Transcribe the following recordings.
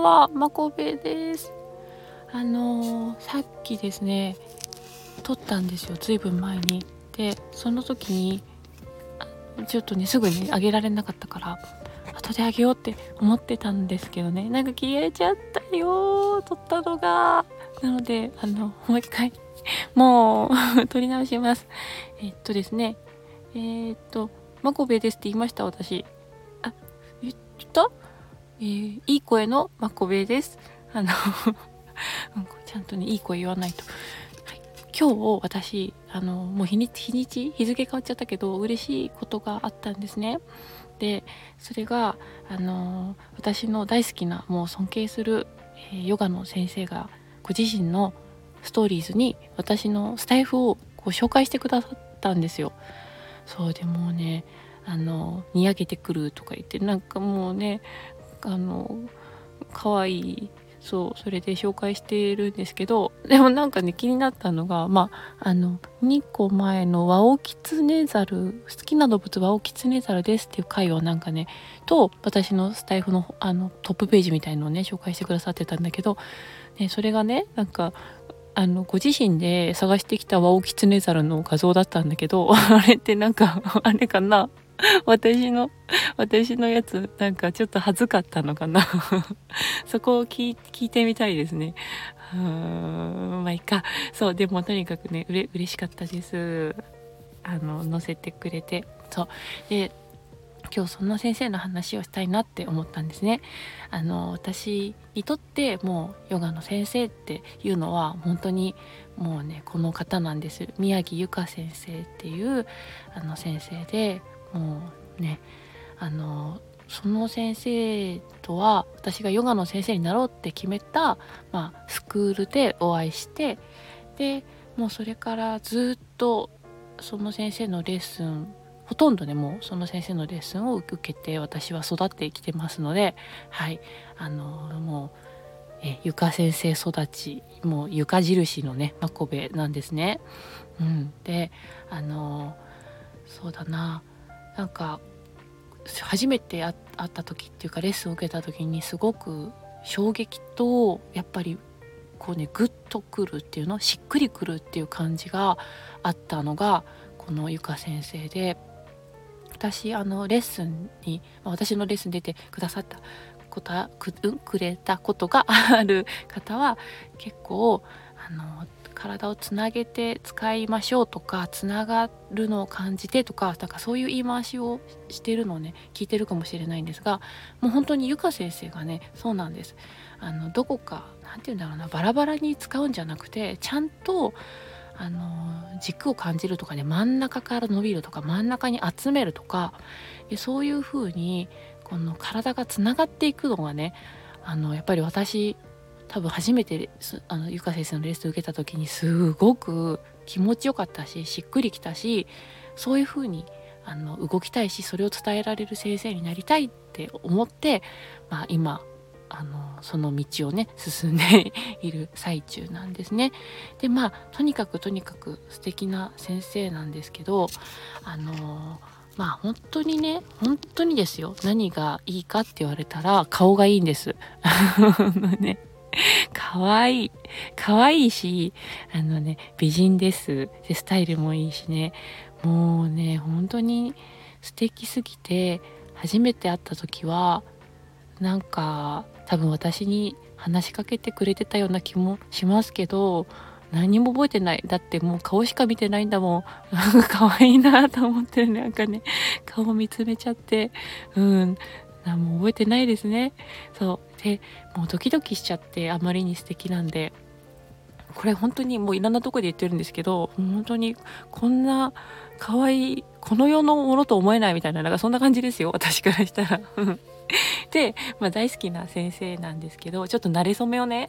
んは、まこべです。あのー、さっきですね、撮ったんですよ、ずいぶん前に。で、その時に、ちょっとね、すぐにあげられなかったから、後であげようって思ってたんですけどね、なんか消えちゃったよ撮ったのが。なので、あの、もう一回、もう 撮り直します。えっとですね、えー、っと、まこべですって言いました、私。あ、言った？えー、いい声のまこべです。あの ちゃんとね、いい声言わないと。はい、今日、私、あの、もう日にち、日にち、日付変わっちゃったけど、嬉しいことがあったんですね。で、それが、あの、私の大好きな、もう尊敬する、えー、ヨガの先生が、ご自身のストーリーズに私のスタイフをこう紹介してくださったんですよ。そうでもうねあのにやけてくるとか言ってなんかもうねあの可愛いそうそれで紹介してるんですけどでもなんかね気になったのがまああの2個前の「ワオキツネザル好きな動物ワオキツネザルです」っていう回をなんかねと私のスタイフのあのトップページみたいのをね紹介してくださってたんだけど、ね、それがねなんかあのご自身で探してきたワオキツネザルの画像だったんだけど あれってなんかあれかな？私の私のやつなんかちょっと恥ずかったのかな。そこを聞いてみたいですね。うーんまあいいか。そうでもとにかくねうれ嬉しかったです。あの載せてくれて。そう。で今日その先生の話をしたいなって思ったんですね。あの私にとってもうヨガの先生っていうのは本当にもうねこの方なんです。宮城由香先生っていうあの先生でもうねあのその先生とは私がヨガの先生になろうって決めた、まあ、スクールでお会いしてでもうそれからずっとその先生のレッスンほとんどねもうその先生のレッスンを受けて私は育ってきてますのではいあのもうえ床先生育ちもう床印のねまこべなんですね。うん、であのそうだななんか初めて会った時っていうかレッスンを受けた時にすごく衝撃とやっぱりこうねグッとくるっていうのしっくりくるっていう感じがあったのがこのゆか先生で。私あのレッスンに私のレッスン出てくださったことく,、うん、くれたことがある方は結構あの体をつなげて使いましょうとかつながるのを感じてとかだからそういう言い回しをしてるのをね聞いてるかもしれないんですがもう本当にゆか先生がねそうなんです。あのどこか何て言うんだろうなバラバラに使うんじゃなくてちゃんとあの軸を感じるとかね真ん中から伸びるとか真ん中に集めるとかそういう風にこの体がつながっていくのがねあのやっぱり私多分初めてあのゆか先生のレッスン受けた時にすごく気持ちよかったししっくりきたしそういう風にあの動きたいしそれを伝えられる先生になりたいって思って、まあ、今あのその道をね進んでいる最中なんですね。でまあとにかくとにかく素敵な先生なんですけどあのまあ本当にね本当にですよ何がいいかって言われたら顔がいいんです。ね可愛い可愛いしあのね美人です。でスタイルもいいしね。もうね本当に素敵すぎて初めて会った時はなんか多分私に話しかけてくれてたような気もしますけど何も覚えてない。だってもう顔しか見てないんだもん。可愛いなと思ってなんかね顔見つめちゃって。うん。何も覚えてないですね。そう。でもうドキドキしちゃってあまりに素敵なんで。これ本当にもういろんなとこで言ってるんですけど本当にこんな可愛いこの世のものと思えないみたいななんかそんな感じですよ私からしたら。で、まあ、大好きな先生なんですけどちょっと慣れ初めをね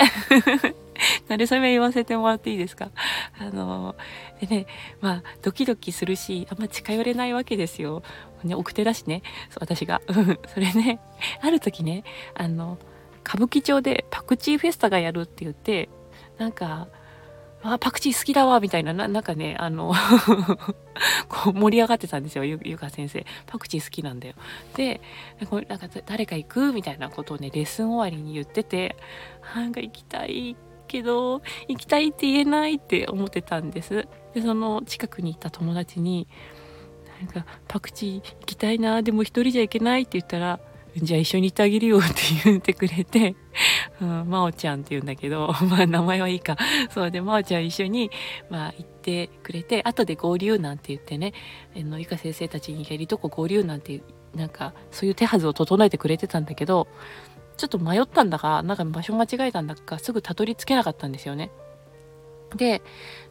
慣れ初め言わせてもらっていいですか？あのでねまあドキドキするしあんま近寄れないわけですよ、ね、奥手だしね私が。それねある時ねあの歌舞伎町でパクチーフェスタがやるって言ってなんかあパクチー好きだわみたいな。なんかねあの こう盛り上がってたんですよゆか先生。パクチー好きなんだよ。でこれなんか誰か行く？みたいなことをねレッスン終わりに言っててなんか行きたいけど行きたいって言えないって思ってたんです。でその近くにいた友達になんかパクチー行きたいなでも一人じゃ行けないって言ったらじゃあ一緒に行ってあげるよって言ってくれて、うん、まおちゃんって言うんだけど、まあ名前はいいか。そうで、まおちゃん一緒に、まあ行ってくれて、後で合流なんて言ってね、あの、ゆか先生たちにやりとこ合流なんて、なんか、そういう手はずを整えてくれてたんだけど、ちょっと迷ったんだか、なんか場所間違えたんだか、すぐたどり着けなかったんですよね。で、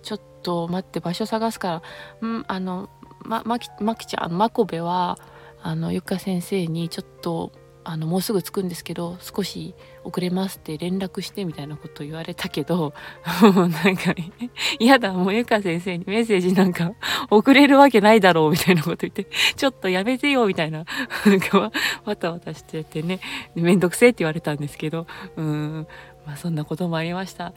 ちょっと待って場所探すから、うん、あの、ま、まき、まきちゃん、まこべは、あのゆか先生にちょっとあのもうすぐ着くんですけど少し遅れますって連絡してみたいなこと言われたけどもう なんか嫌だもうゆか先生にメッセージなんか 遅れるわけないだろうみたいなこと言ってちょっとやめてよみたいななんかわたわたしててねめんどくせえって言われたんですけどうんまあ、そんなこともありました。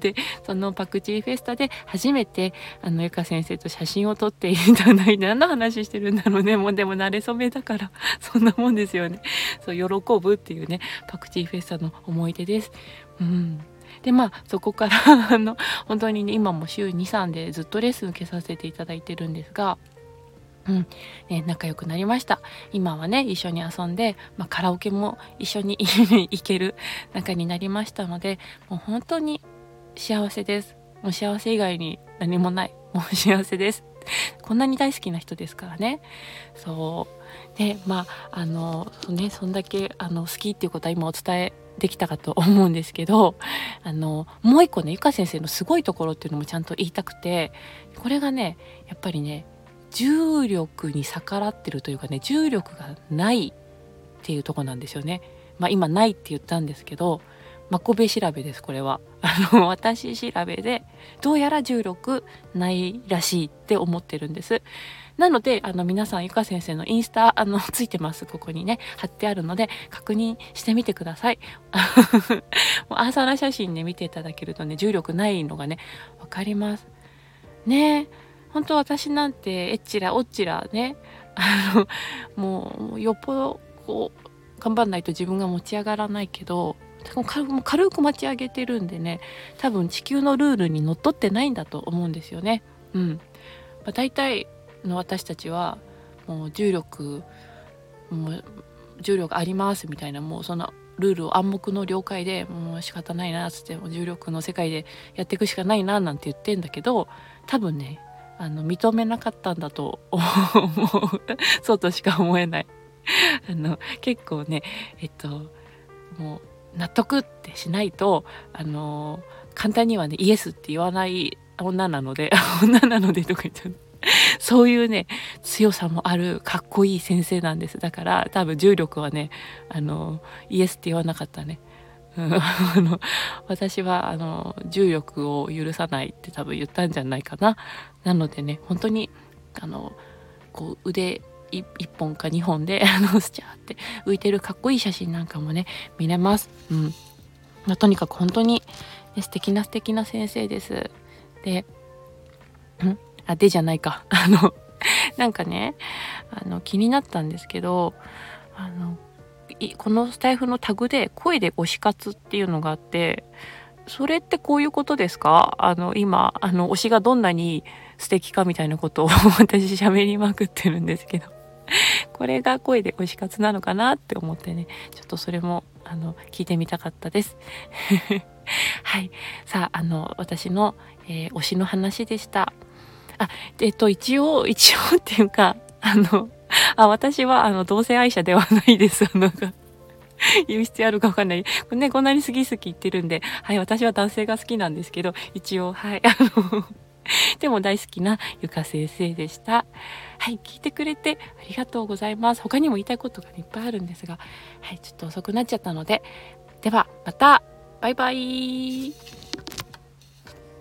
でそのパクチーフェスタで初めてあのゆか先生と写真を撮っていただいて何の話してるんだろうねもうでも慣れ初めだからそんなもんですよね。そう喜ぶっていうねパクチーフェスタの思い出です。うんでまあそこから あの本当にね今も週23でずっとレッスン受けさせていただいてるんですがうん、ね、仲良くなりました。今はね、一緒に遊んで、まあ、カラオケも一緒に 行ける仲になりましたので、もう本当に幸せです。もう幸せ以外に何もない。もう幸せです。こんなに大好きな人ですからね。そう。で、まあ、あの、ね、そんだけ、あの、好きっていうことは今お伝えできたかと思うんですけど、あの、もう一個ね、ゆか先生のすごいところっていうのもちゃんと言いたくて、これがね、やっぱりね、重力に逆らってるというかね重力がないっていうとこなんですよね。まあ今ないって言ったんですけどまこべ調べですこれは。あの 私調べでどうやら重力ないらしいって思ってるんです。なのであの皆さんゆか先生のインスタあの ついてますここにね貼ってあるので確認してみてください。もうアーサーな写真で見ていただけるとね重力ないのがね分かります。ねえ。本当私なんてえっちらおっちらねあのもうよっぽどこう頑張んないと自分が持ち上がらないけど軽く持ち上げてるんでね多分地球のルールにのっとってないんだと思うんですよね。うん。まあ、大体の私たちはもう重力もう重力ありますみたいなもうそのルールを暗黙の了解でもう仕方ないなっつっても重力の世界でやっていくしかないななんて言ってんだけど多分ねあの認めなかったんだと思う。そうとしか思えない。あの結構ねえっともう納得ってしないとあの簡単にはねイエスって言わない女なので 女なのでとか言っちゃう。そういうね強さもあるかっこいい先生なんです。だから多分重力はねあのイエスって言わなかったね。あの私はあの重力を許さないって多分言ったんじゃないかな。なのでね本当にあのこう腕1本か2本で あのスチャーって浮いてるかっこいい写真なんかもね見れます。うんまあ、とにかく本当に、ね、素敵な素敵な先生です。で、ん？あ、でじゃないか。あの、なんかね、あの、気になったんですけど、あの、このスタイフのタグで声で推し活っていうのがあってそれってこういうことですか？あの今あの推しがどんなに素敵かみたいなことを 私喋りまくってるんですけど これが声で推し活なのかなって思ってね。ちょっとそれもあの聞いてみたかったです。はい。さああの私の、えー、推しの話でした。あえっと一応一応っていうかあのあ、私は、あの、同性愛者ではないです。あの、言う必要あるかわかんない。これね、こんなに好き好き言ってるんで、はい、私は男性が好きなんですけど、一応、はい、あの でも大好きなゆか先生でした。はい、聞いてくれてありがとうございます。他にも言いたいことがいっぱいあるんですが、はい、ちょっと遅くなっちゃったので、では、また、バイバイ。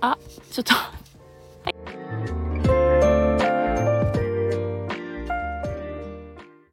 あ、ちょっと